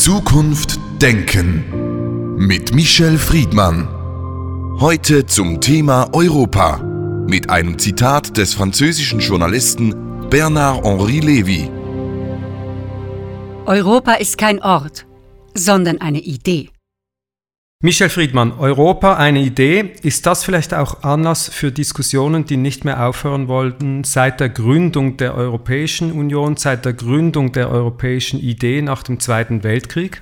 Zukunft Denken mit Michel Friedmann. Heute zum Thema Europa mit einem Zitat des französischen Journalisten Bernard-Henri Lévy. Europa ist kein Ort, sondern eine Idee. Michel Friedmann, Europa eine Idee. Ist das vielleicht auch Anlass für Diskussionen, die nicht mehr aufhören wollten seit der Gründung der Europäischen Union, seit der Gründung der europäischen Idee nach dem Zweiten Weltkrieg?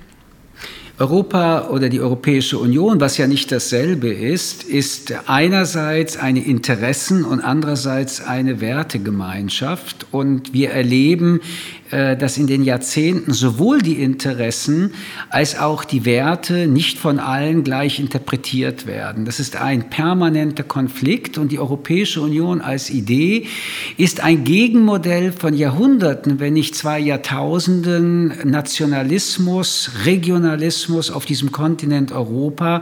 Europa oder die Europäische Union, was ja nicht dasselbe ist, ist einerseits eine Interessen- und andererseits eine Wertegemeinschaft. Und wir erleben äh, dass in den Jahrzehnten sowohl die Interessen als auch die Werte nicht von allen gleich interpretiert werden. Das ist ein permanenter Konflikt und die Europäische Union als Idee ist ein Gegenmodell von Jahrhunderten, wenn nicht zwei Jahrtausenden Nationalismus, Regionalismus auf diesem Kontinent Europa,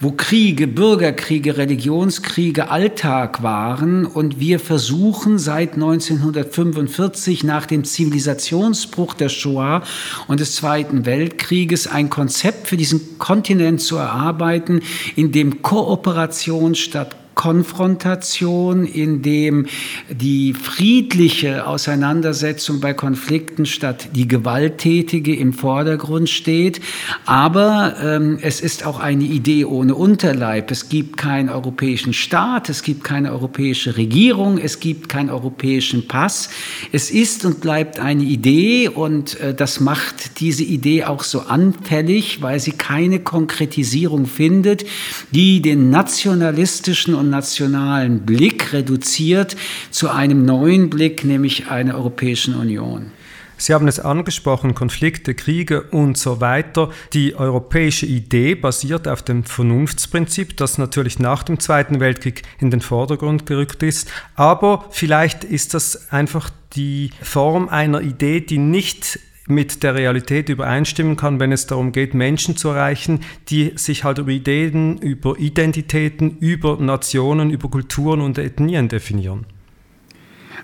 wo Kriege, Bürgerkriege, Religionskriege Alltag waren und wir versuchen seit 1945 nach dem Zivilisation Zivilisationsbruch der Shoah und des Zweiten Weltkrieges ein Konzept für diesen Kontinent zu erarbeiten, in dem Kooperation statt Konfrontation, in dem die friedliche Auseinandersetzung bei Konflikten statt die gewalttätige im Vordergrund steht. Aber ähm, es ist auch eine Idee ohne Unterleib. Es gibt keinen europäischen Staat, es gibt keine europäische Regierung, es gibt keinen europäischen Pass. Es ist und bleibt eine Idee und äh, das macht diese Idee auch so anfällig, weil sie keine Konkretisierung findet, die den nationalistischen und und nationalen Blick reduziert zu einem neuen Blick, nämlich einer Europäischen Union. Sie haben es angesprochen, Konflikte, Kriege und so weiter. Die europäische Idee basiert auf dem Vernunftsprinzip, das natürlich nach dem Zweiten Weltkrieg in den Vordergrund gerückt ist. Aber vielleicht ist das einfach die Form einer Idee, die nicht mit der Realität übereinstimmen kann, wenn es darum geht, Menschen zu erreichen, die sich halt über Ideen, über Identitäten, über Nationen, über Kulturen und Ethnien definieren.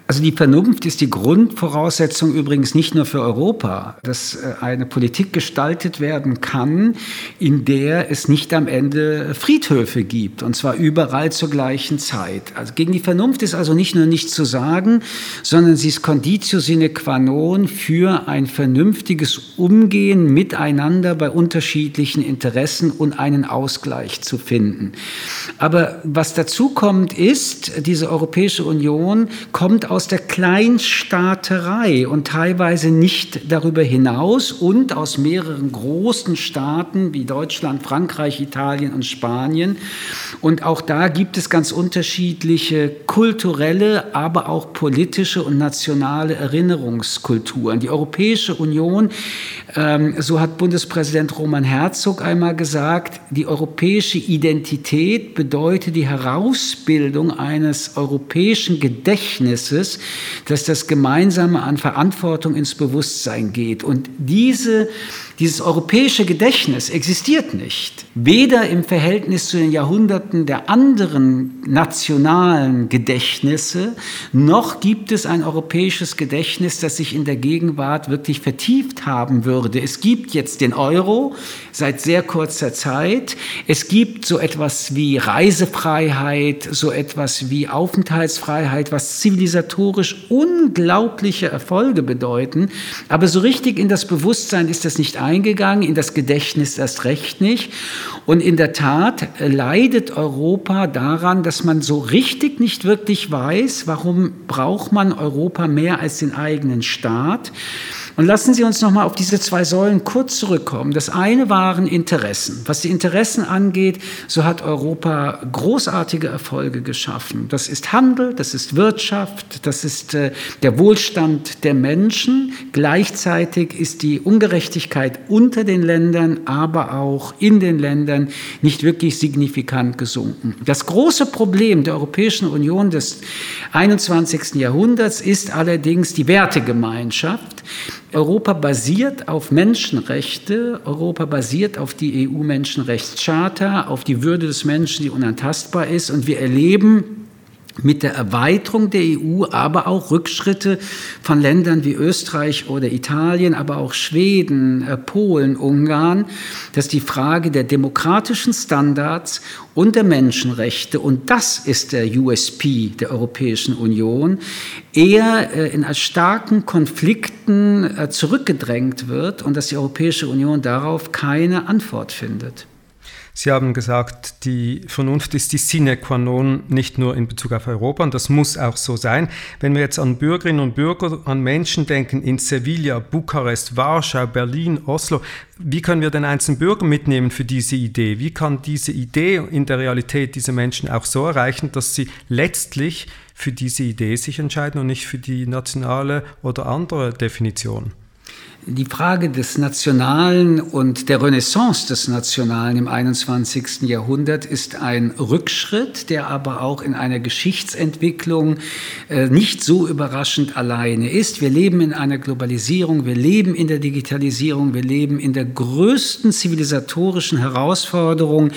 Also die Vernunft ist die Grundvoraussetzung übrigens nicht nur für Europa, dass äh, eine Politik gestaltet werden kann, in der es nicht am Ende Friedhöfe gibt, und zwar überall zur gleichen Zeit. Also gegen die Vernunft ist also nicht nur nichts zu sagen, sondern sie ist Conditio sine qua non für ein vernünftiges Umgehen miteinander bei unterschiedlichen Interessen und einen Ausgleich zu finden. Aber was dazu kommt, ist, diese Europäische Union kommt aus der Kleinstaaterei und teilweise nicht darüber hinaus und aus mehreren großen Staaten wie Deutschland, Frankreich, Italien und Spanien. Und auch da gibt es ganz unterschiedliche kulturelle, aber auch politische und nationale Erinnerungskulturen. Die Europäische Union, ähm, so hat Bundespräsident Roman Herzog einmal gesagt, die europäische Identität bedeutet die Herausbildung eines europäischen Gedächtnisses, Gottes, dass das Gemeinsame an Verantwortung ins Bewusstsein geht. Und diese dieses europäische Gedächtnis existiert nicht, weder im Verhältnis zu den Jahrhunderten der anderen nationalen Gedächtnisse, noch gibt es ein europäisches Gedächtnis, das sich in der Gegenwart wirklich vertieft haben würde. Es gibt jetzt den Euro seit sehr kurzer Zeit. Es gibt so etwas wie Reisefreiheit, so etwas wie Aufenthaltsfreiheit, was zivilisatorisch unglaubliche Erfolge bedeuten. Aber so richtig in das Bewusstsein ist das nicht ein eingegangen, in das Gedächtnis erst recht nicht. Und in der Tat leidet Europa daran, dass man so richtig nicht wirklich weiß, warum braucht man Europa mehr als den eigenen Staat. Und lassen Sie uns noch mal auf diese zwei Säulen kurz zurückkommen. Das eine waren Interessen. Was die Interessen angeht, so hat Europa großartige Erfolge geschaffen. Das ist Handel, das ist Wirtschaft, das ist äh, der Wohlstand der Menschen. Gleichzeitig ist die Ungerechtigkeit unter den Ländern, aber auch in den Ländern nicht wirklich signifikant gesunken. Das große Problem der Europäischen Union des 21. Jahrhunderts ist allerdings die Wertegemeinschaft. Europa basiert auf Menschenrechte, Europa basiert auf die EU-Menschenrechtscharta, auf die Würde des Menschen, die unantastbar ist. Und wir erleben mit der Erweiterung der EU, aber auch Rückschritte von Ländern wie Österreich oder Italien, aber auch Schweden, äh, Polen, Ungarn, dass die Frage der demokratischen Standards und der Menschenrechte, und das ist der USP der Europäischen Union, eher äh, in starken Konflikten äh, zurückgedrängt wird und dass die Europäische Union darauf keine Antwort findet. Sie haben gesagt, die Vernunft ist die sine qua non, nicht nur in Bezug auf Europa, und das muss auch so sein. Wenn wir jetzt an Bürgerinnen und Bürger, an Menschen denken in Sevilla, Bukarest, Warschau, Berlin, Oslo, wie können wir den einzelnen Bürger mitnehmen für diese Idee? Wie kann diese Idee in der Realität diese Menschen auch so erreichen, dass sie letztlich für diese Idee sich entscheiden und nicht für die nationale oder andere Definition? Die Frage des Nationalen und der Renaissance des Nationalen im 21. Jahrhundert ist ein Rückschritt, der aber auch in einer Geschichtsentwicklung äh, nicht so überraschend alleine ist. Wir leben in einer Globalisierung, wir leben in der Digitalisierung, wir leben in der größten zivilisatorischen Herausforderung,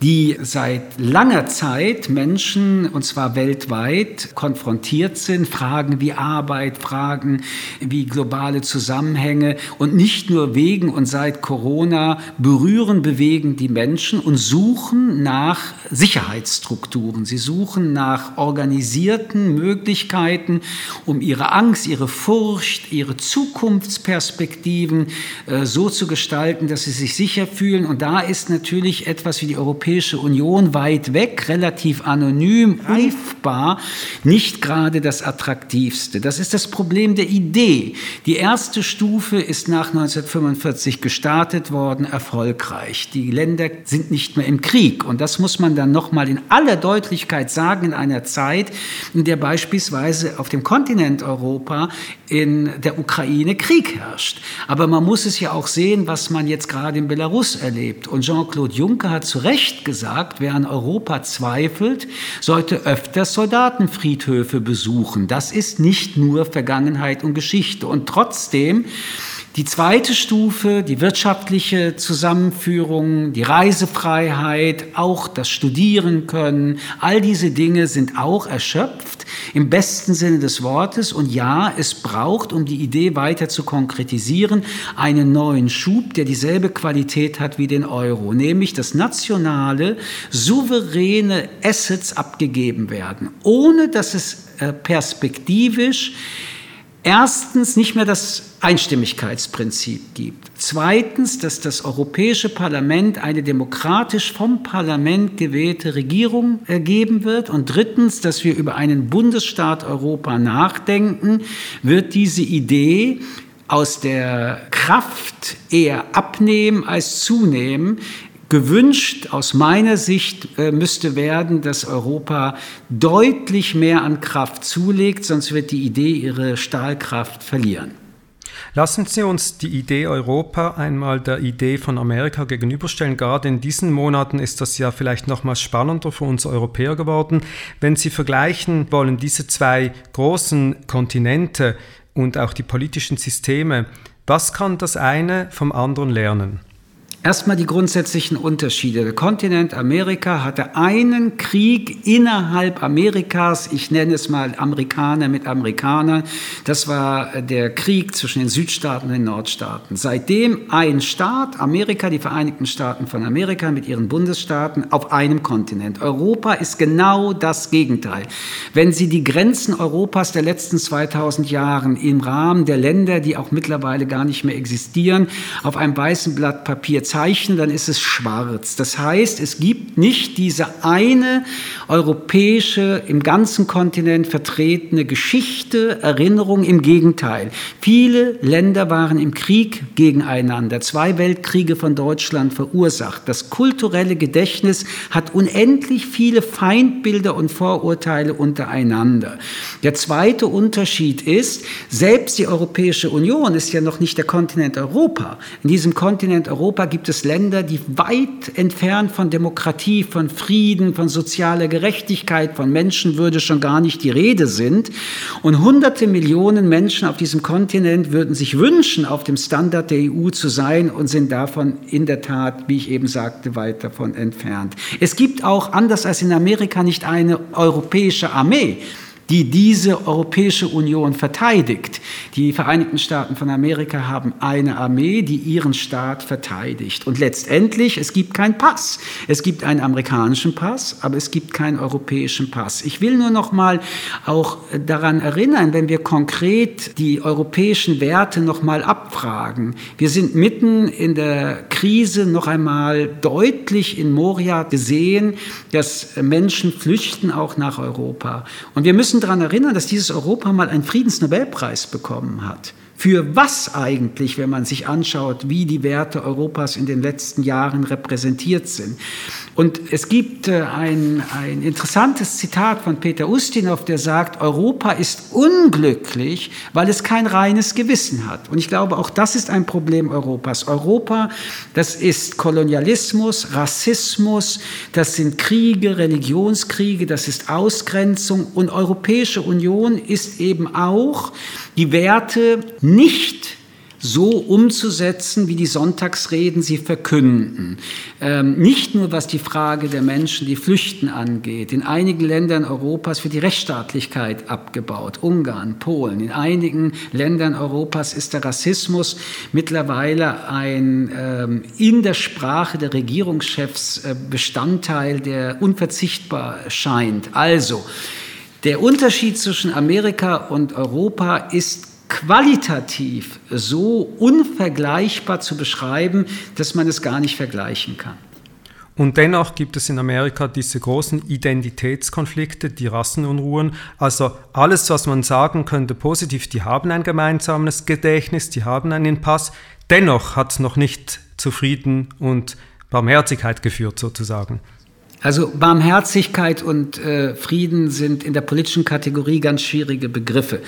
die seit langer Zeit Menschen, und zwar weltweit, konfrontiert sind. Fragen wie Arbeit, Fragen wie globale Zusammenhänge und nicht nur wegen und seit Corona berühren, bewegen die Menschen und suchen nach Sicherheitsstrukturen. Sie suchen nach organisierten Möglichkeiten, um ihre Angst, ihre Furcht, ihre Zukunftsperspektiven äh, so zu gestalten, dass sie sich sicher fühlen. Und da ist natürlich etwas wie die Europäische Europäische Union weit weg, relativ anonym, greifbar, nicht gerade das Attraktivste. Das ist das Problem der Idee. Die erste Stufe ist nach 1945 gestartet worden, erfolgreich. Die Länder sind nicht mehr im Krieg. Und das muss man dann nochmal in aller Deutlichkeit sagen, in einer Zeit, in der beispielsweise auf dem Kontinent Europa in der Ukraine Krieg herrscht. Aber man muss es ja auch sehen, was man jetzt gerade in Belarus erlebt. Und Jean-Claude Juncker hat zu Recht gesagt, wer an Europa zweifelt, sollte öfters Soldatenfriedhöfe besuchen. Das ist nicht nur Vergangenheit und Geschichte. Und trotzdem die zweite Stufe, die wirtschaftliche Zusammenführung, die Reisefreiheit, auch das Studieren können, all diese Dinge sind auch erschöpft im besten Sinne des Wortes. Und ja, es braucht, um die Idee weiter zu konkretisieren, einen neuen Schub, der dieselbe Qualität hat wie den Euro, nämlich dass nationale, souveräne Assets abgegeben werden, ohne dass es äh, perspektivisch erstens nicht mehr das Einstimmigkeitsprinzip gibt. Zweitens, dass das Europäische Parlament eine demokratisch vom Parlament gewählte Regierung ergeben wird. Und drittens, dass wir über einen Bundesstaat Europa nachdenken, wird diese Idee aus der Kraft eher abnehmen als zunehmen, Gewünscht aus meiner Sicht äh, müsste werden, dass Europa deutlich mehr an Kraft zulegt, sonst wird die Idee ihre Stahlkraft verlieren. Lassen Sie uns die Idee Europa einmal der Idee von Amerika gegenüberstellen. Gerade in diesen Monaten ist das ja vielleicht noch mal spannender für uns Europäer geworden. Wenn Sie vergleichen wollen, diese zwei großen Kontinente und auch die politischen Systeme, was kann das eine vom anderen lernen? Erstmal die grundsätzlichen Unterschiede. Der Kontinent Amerika hatte einen Krieg innerhalb Amerikas, ich nenne es mal Amerikaner mit Amerikanern. Das war der Krieg zwischen den Südstaaten und den Nordstaaten. Seitdem ein Staat, Amerika, die Vereinigten Staaten von Amerika mit ihren Bundesstaaten auf einem Kontinent. Europa ist genau das Gegenteil. Wenn Sie die Grenzen Europas der letzten 2000 Jahren im Rahmen der Länder, die auch mittlerweile gar nicht mehr existieren, auf einem weißen Blatt Papier Zeichen, dann ist es schwarz. Das heißt, es gibt nicht diese eine europäische, im ganzen Kontinent vertretene Geschichte, Erinnerung. Im Gegenteil. Viele Länder waren im Krieg gegeneinander. Zwei Weltkriege von Deutschland verursacht. Das kulturelle Gedächtnis hat unendlich viele Feindbilder und Vorurteile untereinander. Der zweite Unterschied ist, selbst die Europäische Union ist ja noch nicht der Kontinent Europa. In diesem Kontinent Europa gibt gibt es Länder, die weit entfernt von Demokratie, von Frieden, von sozialer Gerechtigkeit, von Menschenwürde schon gar nicht die Rede sind. Und hunderte Millionen Menschen auf diesem Kontinent würden sich wünschen, auf dem Standard der EU zu sein und sind davon in der Tat, wie ich eben sagte, weit davon entfernt. Es gibt auch, anders als in Amerika, nicht eine europäische Armee die diese Europäische Union verteidigt. Die Vereinigten Staaten von Amerika haben eine Armee, die ihren Staat verteidigt. Und letztendlich, es gibt keinen Pass. Es gibt einen amerikanischen Pass, aber es gibt keinen europäischen Pass. Ich will nur noch mal auch daran erinnern, wenn wir konkret die europäischen Werte noch mal abfragen. Wir sind mitten in der Krise noch einmal deutlich in Moria gesehen, dass Menschen flüchten auch nach Europa. Und wir müssen müssen daran erinnern, dass dieses Europa mal einen Friedensnobelpreis bekommen hat. Für was eigentlich, wenn man sich anschaut, wie die Werte Europas in den letzten Jahren repräsentiert sind? Und es gibt äh, ein, ein interessantes Zitat von Peter Ustinov, der sagt, Europa ist unglücklich, weil es kein reines Gewissen hat. Und ich glaube, auch das ist ein Problem Europas. Europa, das ist Kolonialismus, Rassismus, das sind Kriege, Religionskriege, das ist Ausgrenzung. Und Europäische Union ist eben auch die Werte nicht so umzusetzen, wie die Sonntagsreden sie verkünden. Ähm, nicht nur was die Frage der Menschen, die flüchten angeht. In einigen Ländern Europas wird die Rechtsstaatlichkeit abgebaut. Ungarn, Polen. In einigen Ländern Europas ist der Rassismus mittlerweile ein ähm, in der Sprache der Regierungschefs äh, Bestandteil, der unverzichtbar scheint. Also, der Unterschied zwischen Amerika und Europa ist qualitativ so unvergleichbar zu beschreiben, dass man es gar nicht vergleichen kann. Und dennoch gibt es in Amerika diese großen Identitätskonflikte, die Rassenunruhen. Also alles, was man sagen könnte positiv, die haben ein gemeinsames Gedächtnis, die haben einen Pass. Dennoch hat es noch nicht zu Frieden und Barmherzigkeit geführt, sozusagen. Also Barmherzigkeit und äh, Frieden sind in der politischen Kategorie ganz schwierige Begriffe.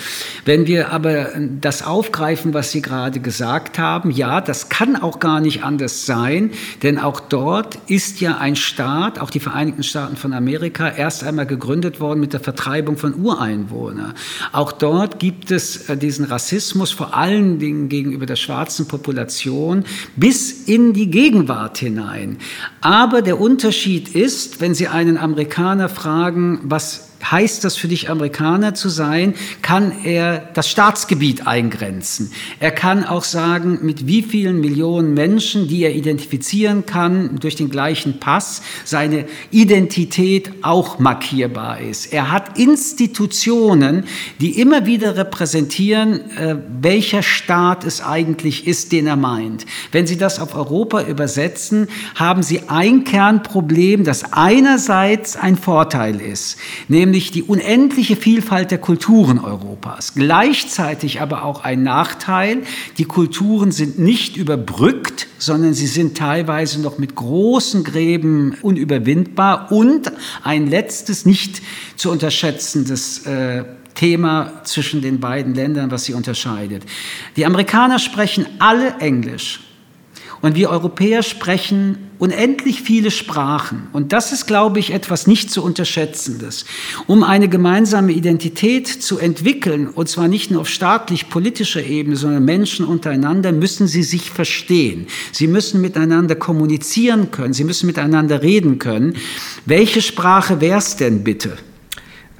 Wenn wir aber das aufgreifen, was Sie gerade gesagt haben, ja, das kann auch gar nicht anders sein, denn auch dort ist ja ein Staat, auch die Vereinigten Staaten von Amerika, erst einmal gegründet worden mit der Vertreibung von Ureinwohnern. Auch dort gibt es äh, diesen Rassismus vor allen Dingen gegenüber der schwarzen Population bis in die Gegenwart hinein. Aber der Unterschied ist, ist, wenn Sie einen Amerikaner fragen, was heißt das für dich, Amerikaner zu sein, kann er das Staatsgebiet eingrenzen. Er kann auch sagen, mit wie vielen Millionen Menschen, die er identifizieren kann, durch den gleichen Pass, seine Identität auch markierbar ist. Er hat Institutionen, die immer wieder repräsentieren, äh, welcher Staat es eigentlich ist, den er meint. Wenn Sie das auf Europa übersetzen, haben Sie ein Kernproblem, das einerseits ein Vorteil ist, nämlich nämlich die unendliche Vielfalt der Kulturen Europas. Gleichzeitig aber auch ein Nachteil, die Kulturen sind nicht überbrückt, sondern sie sind teilweise noch mit großen Gräben unüberwindbar. Und ein letztes, nicht zu unterschätzendes äh, Thema zwischen den beiden Ländern, was sie unterscheidet. Die Amerikaner sprechen alle Englisch. Und wir Europäer sprechen unendlich viele Sprachen. Und das ist, glaube ich, etwas nicht zu unterschätzendes. Um eine gemeinsame Identität zu entwickeln, und zwar nicht nur auf staatlich-politischer Ebene, sondern Menschen untereinander, müssen sie sich verstehen. Sie müssen miteinander kommunizieren können. Sie müssen miteinander reden können. Welche Sprache wäre es denn bitte?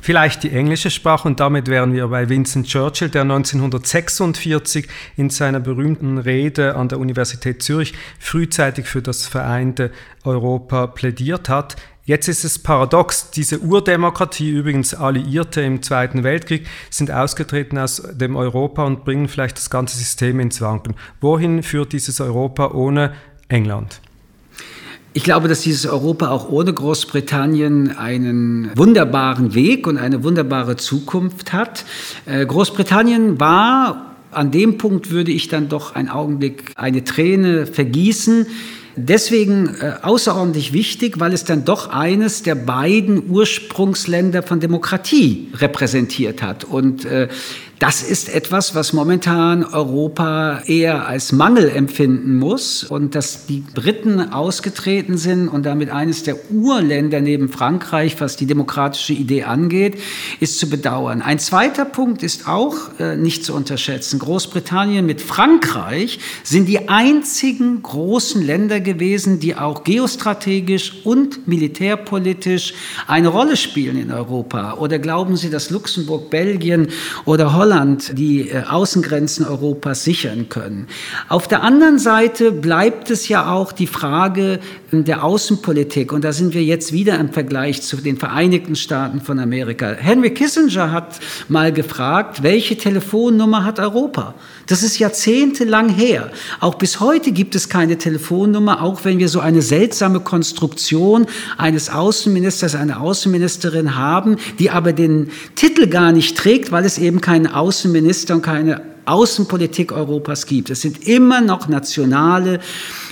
Vielleicht die englische Sprache und damit wären wir bei Vincent Churchill, der 1946 in seiner berühmten Rede an der Universität Zürich frühzeitig für das vereinte Europa plädiert hat. Jetzt ist es paradox, diese Urdemokratie, übrigens Alliierte im Zweiten Weltkrieg, sind ausgetreten aus dem Europa und bringen vielleicht das ganze System ins Wanken. Wohin führt dieses Europa ohne England? Ich glaube, dass dieses Europa auch ohne Großbritannien einen wunderbaren Weg und eine wunderbare Zukunft hat. Äh, Großbritannien war, an dem Punkt würde ich dann doch einen Augenblick eine Träne vergießen, deswegen äh, außerordentlich wichtig, weil es dann doch eines der beiden Ursprungsländer von Demokratie repräsentiert hat. Und äh, Das ist etwas, was momentan Europa eher als Mangel empfinden muss und dass die Briten ausgetreten sind und damit eines der Urländer neben Frankreich, was die demokratische Idee angeht, ist zu bedauern. Ein zweiter Punkt ist auch äh, nicht zu unterschätzen. Großbritannien mit Frankreich sind die einzigen großen Länder gewesen, die auch geostrategisch und militärpolitisch eine Rolle spielen in Europa. Oder glauben Sie, dass Luxemburg, Belgien oder Holland die äh, Außengrenzen Europas sichern können? Auf der anderen Seite bleibt es ja auch die Frage der Außenpolitik. Und da sind wir jetzt wieder im Vergleich zu den Vereinigten Staaten von Amerika. Henry Kissinger hat mal gefragt, welche Telefonnummer hat Europa? Das ist jahrzehntelang her. Auch bis heute gibt es keine Telefonnummer, auch wenn wir so eine seltsame Konstruktion eines Außenministers, einer Außenministerin haben, die aber den Titel gar nicht trägt, weil es eben keinen Außenminister und keine Außenpolitik Europas gibt. Es sind immer noch nationale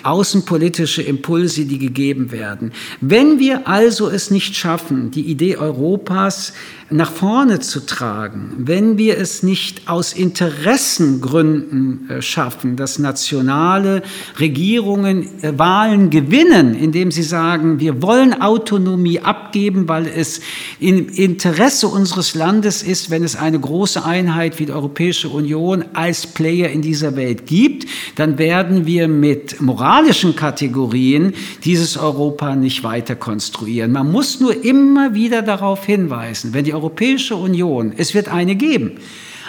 außenpolitische Impulse, die gegeben werden. Wenn wir also es nicht schaffen, die Idee Europas nach vorne zu tragen, wenn wir es nicht aus Interessengründen äh, schaffen, dass nationale Regierungen äh, Wahlen gewinnen, indem sie sagen, wir wollen Autonomie abgeben, weil es im Interesse unseres Landes ist, wenn es eine große Einheit wie die Europäische Union als Player in dieser Welt gibt, dann werden wir mit moralischen Kategorien dieses Europa nicht weiter konstruieren. Man muss nur immer wieder darauf hinweisen, wenn die Europäische Union, es wird eine geben,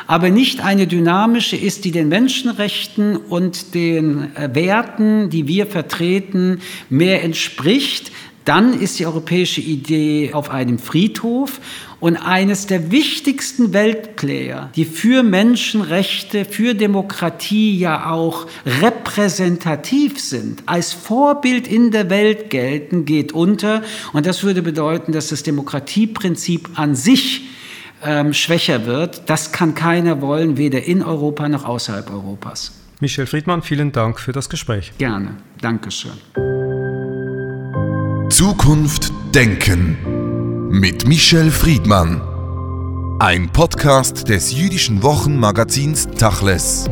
aber nicht eine dynamische ist, die den Menschenrechten und den äh, Werten, die wir vertreten, mehr entspricht, dann ist die europäische Idee auf einem Friedhof und eines der wichtigsten Weltplayer, die für Menschenrechte, für Demokratie ja auch repräsentativ sind, als Vorbild in der Welt gelten, geht unter. Und das würde bedeuten, dass das Demokratieprinzip an sich ähm, schwächer wird. Das kann keiner wollen, weder in Europa noch außerhalb Europas. Michel Friedmann, vielen Dank für das Gespräch. Gerne. Dankeschön. Zukunft Denken mit Michel Friedmann. Ein Podcast des jüdischen Wochenmagazins Tachles.